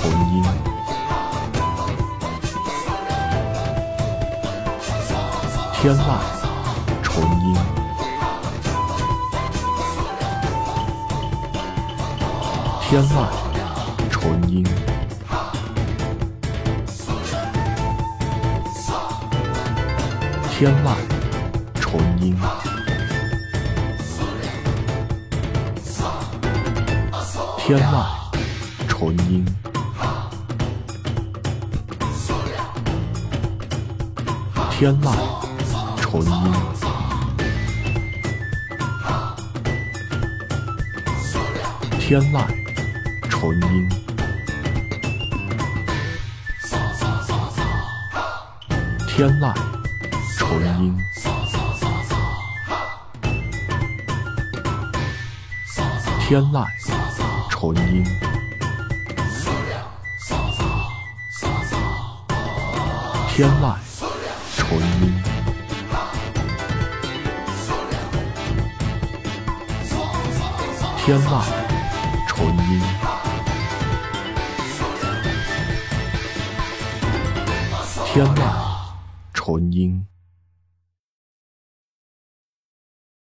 纯音，天籁，纯音，天籁，纯音，天籁，纯音，天籁，纯音。天籁纯音，天籁纯音，天籁纯音，天籁纯音，天籁。纯音，天籁，纯音，天籁，纯音。